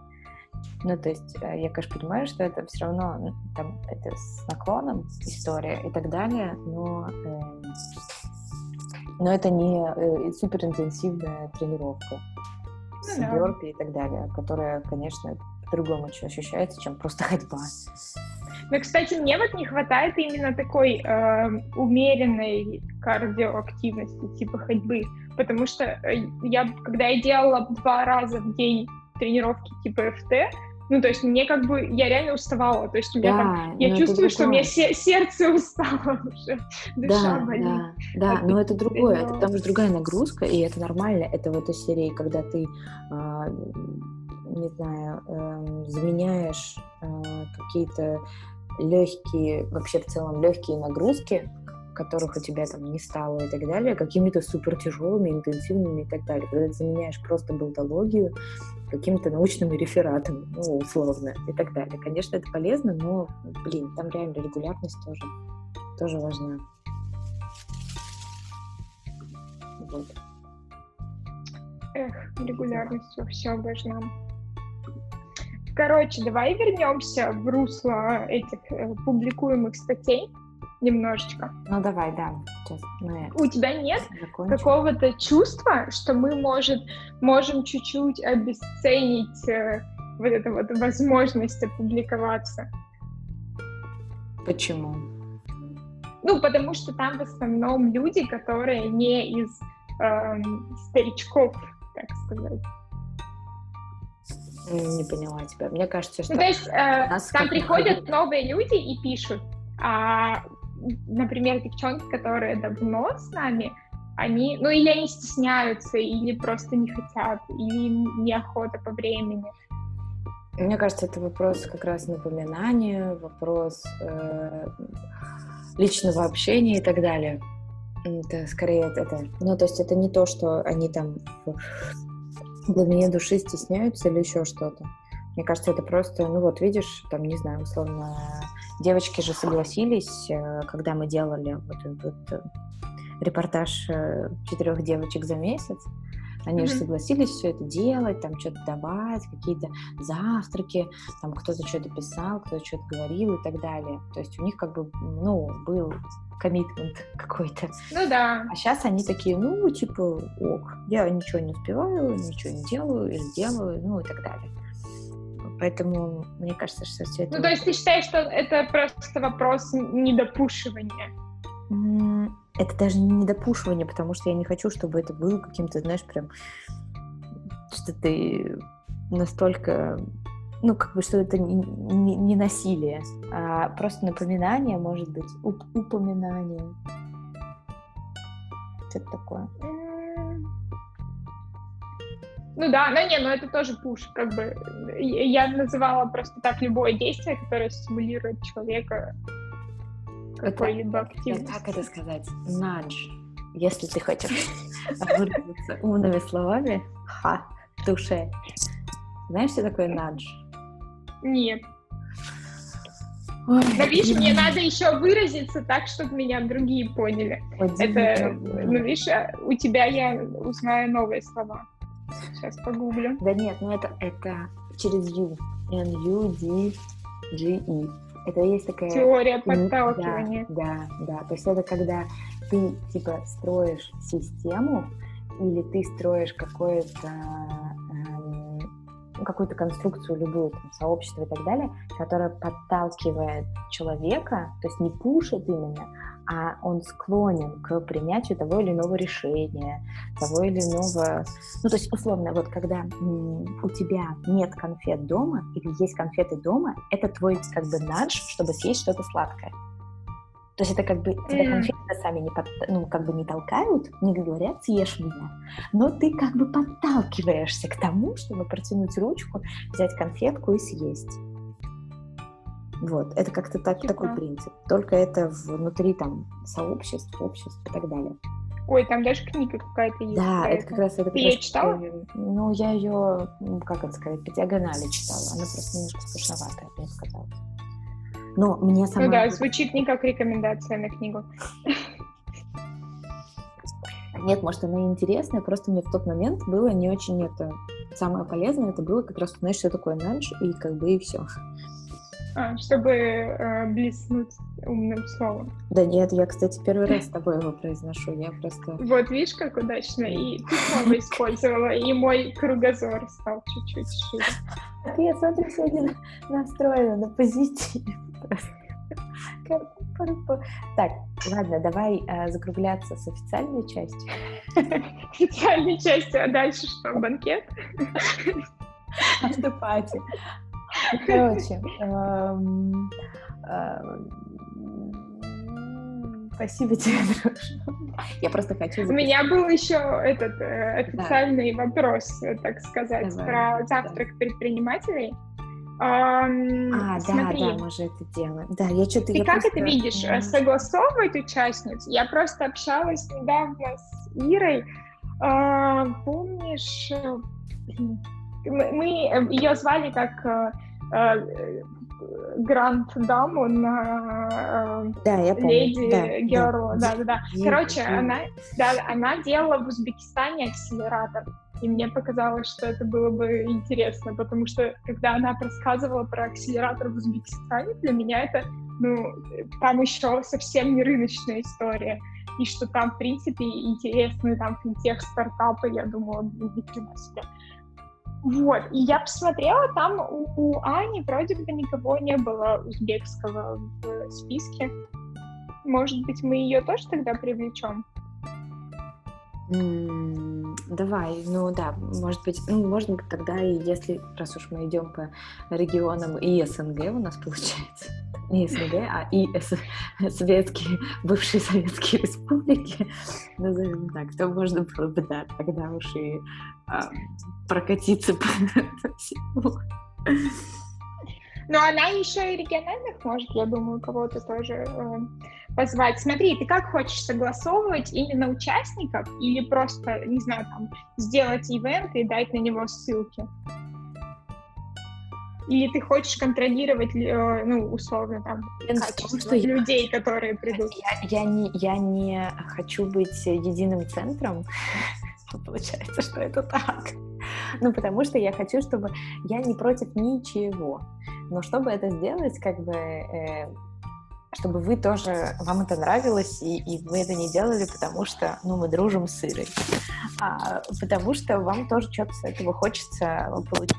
Ну, то есть э, я, конечно, понимаю, что это все равно, ну, там, это с наклоном история и так далее, но, э, но это не э, суперинтенсивная тренировка ну, с да. и так далее, которая, конечно, по-другому ощущается, чем просто ходьба. Ну, кстати, мне вот не хватает именно такой э, умеренной кардиоактивности, типа ходьбы, потому что э, я, когда я делала два раза в день тренировки типа ФТ, ну, то есть мне как бы, я реально уставала, то есть у меня да, там, я чувствую, что у меня сердце устало [laughs] уже, душа да, болит. Да, да, но это другое, это потому что другая нагрузка, и это нормально, это в этой серии, когда ты, э, не знаю, э, заменяешь э, какие-то легкие, вообще в целом легкие нагрузки, которых у тебя там не стало и так далее, какими-то супер тяжелыми, интенсивными и так далее. Когда ты заменяешь просто болтологию каким-то научным рефератом, ну, условно, и так далее. Конечно, это полезно, но, блин, там реально регулярность тоже, тоже важна. Вот. Эх, регулярность во всем важна. Короче, давай вернемся в русло этих э, публикуемых статей немножечко. Ну давай, да. Сейчас мы У тебя нет какого-то чувства, что мы может, можем чуть-чуть обесценить э, вот эту вот возможность опубликоваться? Почему? Ну, потому что там в основном люди, которые не из э, старичков, так сказать. Не поняла тебя. Мне кажется, что... Ну, то есть э, там приходят новые люди и пишут, а, например, девчонки, которые давно с нами, они, ну, или они стесняются, или просто не хотят, или неохота по времени. Мне кажется, это вопрос как раз напоминания, вопрос э, личного общения и так далее. Это скорее это, ну, то есть это не то, что они там в глубине души стесняются или еще что-то. Мне кажется, это просто, ну вот, видишь, там, не знаю, условно, девочки же согласились, э, когда мы делали вот этот э, репортаж э, четырех девочек за месяц, они mm-hmm. же согласились все это делать, там что-то давать, какие-то завтраки, там кто-то что-то писал, кто-то что-то говорил и так далее. То есть у них как бы, ну, был коммитмент [laughs] какой-то. Ну да. А сейчас они такие, ну, типа, ок, я ничего не успеваю, ничего не делаю или делаю, ну и так далее. Поэтому мне кажется, что все это... Ну, то есть ты считаешь, что это просто вопрос недопушивания? Это даже не недопушивание, потому что я не хочу, чтобы это было каким-то, знаешь, прям, что ты настолько ну, как бы, что это не, не, не насилие, а просто напоминание, может быть, уп упоминание. Что-то такое. Ну да, ну не, но это тоже пуш, как бы. Я называла просто так любое действие, которое стимулирует человека какой-либо активности. Как это сказать? Надж. Если ты хочешь выразиться умными словами, ха, душе. Знаешь, что такое надж? Нет. Ой, Но видишь, мне надо еще выразиться так, чтобы меня другие поняли. Это, ну видишь, а, у тебя я узнаю новые слова. Сейчас погуглю. Да нет, ну это, это через U. N-U-D-G-E. Это есть такая... Теория подталкивания. Да, да, да. То есть это когда ты, типа, строишь систему или ты строишь какое-то какую-то конструкцию, любую, там, сообщество и так далее, которая подталкивает человека, то есть не пушит именно, а он склонен к принятию того или иного решения, того или иного... Ну, то есть, условно, вот когда у тебя нет конфет дома или есть конфеты дома, это твой как бы надж, чтобы съесть что-то сладкое. То есть это как бы тебя конфеты сами не, под, ну, как бы не толкают, не говорят «съешь меня», но ты как бы подталкиваешься к тому, чтобы протянуть ручку, взять конфетку и съесть. Вот, это как-то так, такой принцип. Только это внутри там сообществ, обществ и так далее. Ой, там даже книга какая-то есть. Да, это как раз... Это Ты ее читала? Ну, я ее, как это сказать, по диагонали читала. Она просто немножко скучноватая, мне показалось. Но мне сама... Ну да, звучит не как рекомендация на книгу. Нет, может, она интересная, просто мне в тот момент было не очень это... Самое полезное это было как раз узнать, что такое нанж, и как бы и все. А, чтобы э, блеснуть умным словом. Да нет, я, кстати, первый раз с тобой его произношу, я просто... Вот, видишь, как удачно, и ты снова использовала, и мой кругозор стал чуть-чуть шире. Я смотрю, сегодня настроена на позитив. Так, ладно, давай э, закругляться с официальной частью. Официальной частью, а дальше что, банкет? Автопати. Короче, эм, эм, спасибо тебе, [laughs] дружок. Я просто хочу... У меня был еще этот э, официальный да. вопрос, так сказать, Давай. про завтрак да. предпринимателей. А, смотри, да, да, мы же это делаем. Да, я что-то... Ты я как просто... это видишь? Mm. Согласовывать участниц? Я просто общалась недавно с Ирой. Uh, помнишь, э, мы ее звали как гранд-даму на да, я помню. леди да, Герл. Да, да, да. Короче, она, да, она делала в Узбекистане акселератор. И мне показалось, что это было бы интересно, потому что когда она рассказывала про акселератор в Узбекистане, для меня это, ну, там еще совсем не рыночная история. И что там, в принципе, интересные там финтех стартапы, я думала, ни хрена себе. Вот, и я посмотрела, там у, у Ани вроде бы никого не было узбекского в списке. Может быть, мы ее тоже тогда привлечем? Давай, ну да, может быть, ну можно тогда и если, раз уж мы идем по регионам и СНГ у нас получается, [laughs] не СНГ, а и советские, бывшие советские республики, [laughs] назовем так, то можно было бы, да, тогда уж и а, прокатиться по всему. Но она еще и региональных может, я думаю, кого-то тоже э, позвать. Смотри, ты как хочешь согласовывать именно участников или просто, не знаю, там, сделать ивент и дать на него ссылки? Или ты хочешь контролировать, э, ну, условно, там, качество что людей, я... которые придут? Я, я, не, я не хочу быть единым центром. Получается, [laughs] что это так. Ну, потому что я хочу, чтобы я не против ничего. Но чтобы это сделать, как бы, э, чтобы вы тоже, вам это нравилось, и, и вы это не делали, потому что, ну, мы дружим с Ирой, а потому что вам тоже что-то с этого хочется получить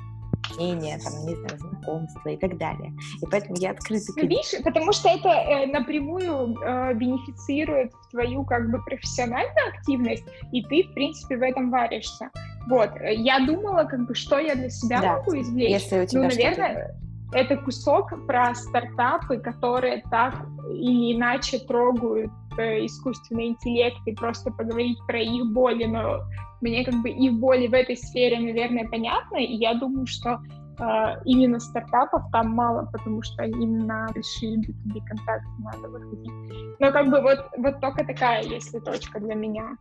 мнение, там, не знаю, знакомства и так далее. И поэтому я открыта. Ну, видишь, потому что это э, напрямую э, бенефицирует в твою как бы профессиональную активность, и ты, в принципе, в этом варишься. Вот, я думала, как бы, что я для себя да. могу извлечь. Если у тебя ну, наверное, это кусок про стартапы, которые так или иначе трогают э, искусственный интеллект и просто поговорить про их боли, но мне как бы их боли в этой сфере, наверное, понятны, и я думаю, что э, именно стартапов там мало, потому что им на большие B2B контакты надо выходить. Но как бы вот, вот только такая, если точка для меня.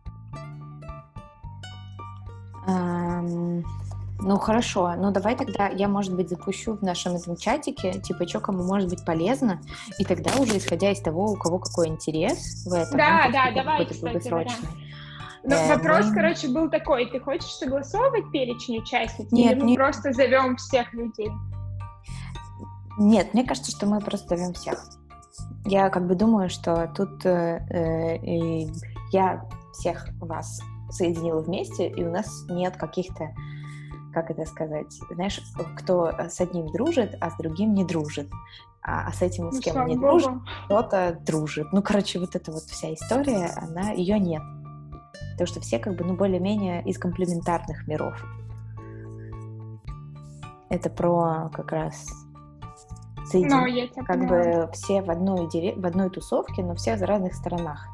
Um... Ну хорошо, ну давай тогда я, может быть, запущу в нашем этом чатике, типа, что кому может быть полезно, и тогда уже исходя из того, у кого какой интерес в этом. Да, да, давай, кстати, да. Но э, вопрос, мы... короче, был такой, ты хочешь согласовывать перечень участников, Нет, или мы не... просто зовем всех людей? Нет, мне кажется, что мы просто зовем всех. Я как бы думаю, что тут э, э, я всех вас соединила вместе, и у нас нет каких-то как это сказать, знаешь, кто с одним дружит, а с другим не дружит, а, а с этим, с ну, кем не Богу. дружит, кто-то дружит. Ну, короче, вот эта вот вся история, она, ее нет. Потому что все как бы, ну, более-менее из комплементарных миров. Это про как раз соединение. Ну, как поняла. бы все в одной, в одной тусовке, но все в разных сторонах.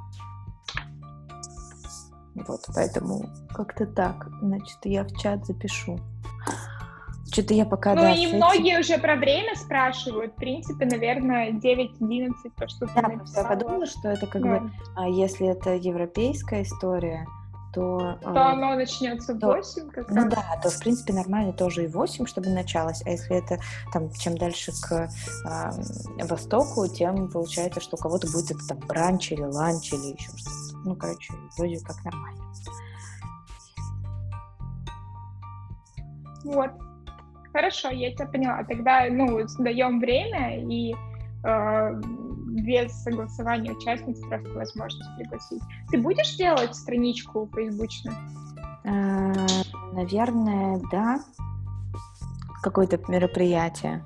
Вот, поэтому как-то так. Значит, я в чат запишу. Что-то я пока... Ну да, и многие этим... уже про время спрашивают. В принципе, наверное, 9-11, то, что ты написала. Я подумала, что это как да. бы, а если это европейская история, то... То э, оно начнется в 8 как Ну да, то в принципе нормально тоже и 8, чтобы началось. А если это там чем дальше к э, востоку, тем получается, что у кого-то будет это там бранч или ланч или еще что-то. Ну, короче, вроде как нормально. Вот. Хорошо, я тебя поняла. Тогда, ну, даем время и э, без согласования участниц просто возможность пригласить. Ты будешь делать страничку фейсбучную? Э, наверное, да. Какое-то мероприятие.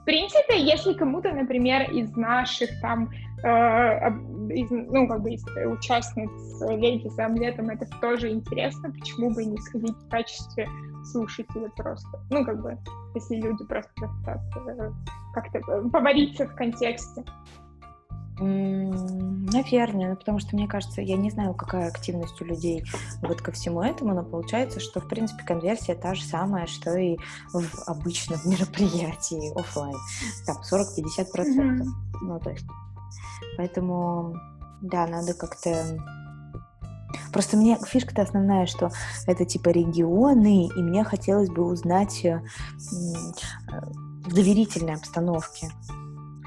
В принципе, если кому-то, например, из наших там, э, из, ну, как бы из участниц леди за омлетом это тоже интересно, почему бы не сходить в качестве слушателя просто. Ну, как бы, если люди просто э, как-то повариться в контексте. Наверное, ну, потому что мне кажется, я не знаю, какая активность у людей вот ко всему этому, но получается, что в принципе конверсия та же самая, что и в обычном [laughs] мероприятии офлайн, там 40-50 процентов, mm-hmm. ну то есть, поэтому да, надо как-то Просто мне фишка-то основная, что это типа регионы, и мне хотелось бы узнать э, в доверительной обстановке.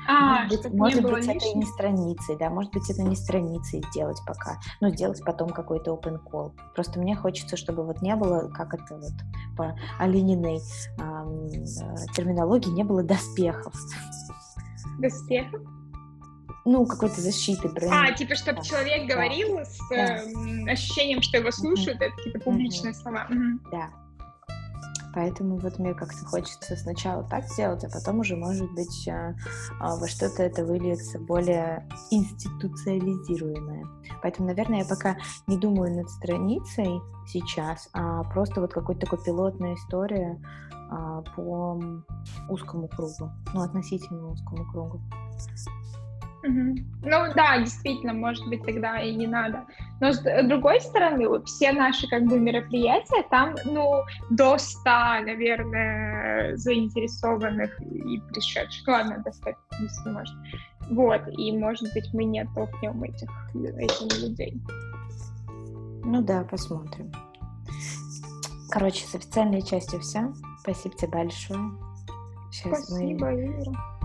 А, может быть, может быть это и не страницей, да, может быть, это не страницей сделать пока, но сделать потом какой-то open call. Просто мне хочется, чтобы вот не было, как это вот по Алининой эм, терминологии, не было доспехов. Доспехов? Ну, какой-то защиты бренда. А, типа, чтобы да. человек говорил с да. э, ощущением, что его слушают, mm-hmm. это какие-то публичные mm-hmm. слова. Mm-hmm. Да. Поэтому вот мне как-то хочется сначала так сделать, а потом уже, может быть, а, а, во что-то это выльется более институциализируемое. Поэтому, наверное, я пока не думаю над страницей сейчас, а просто вот какой-то такой пилотная история а, по узкому кругу, ну, относительно узкому кругу. Угу. Ну да, действительно, может быть, тогда и не надо. Но с другой стороны, все наши как бы мероприятия, там, ну, до 100, наверное, заинтересованных и пришедших. Ладно, до 150, может. Вот, и, может быть, мы не оттолкнем этих, этих людей. Ну да, посмотрим. Короче, с официальной частью все. Спасибо тебе большое. Сейчас Спасибо, мы... Ира.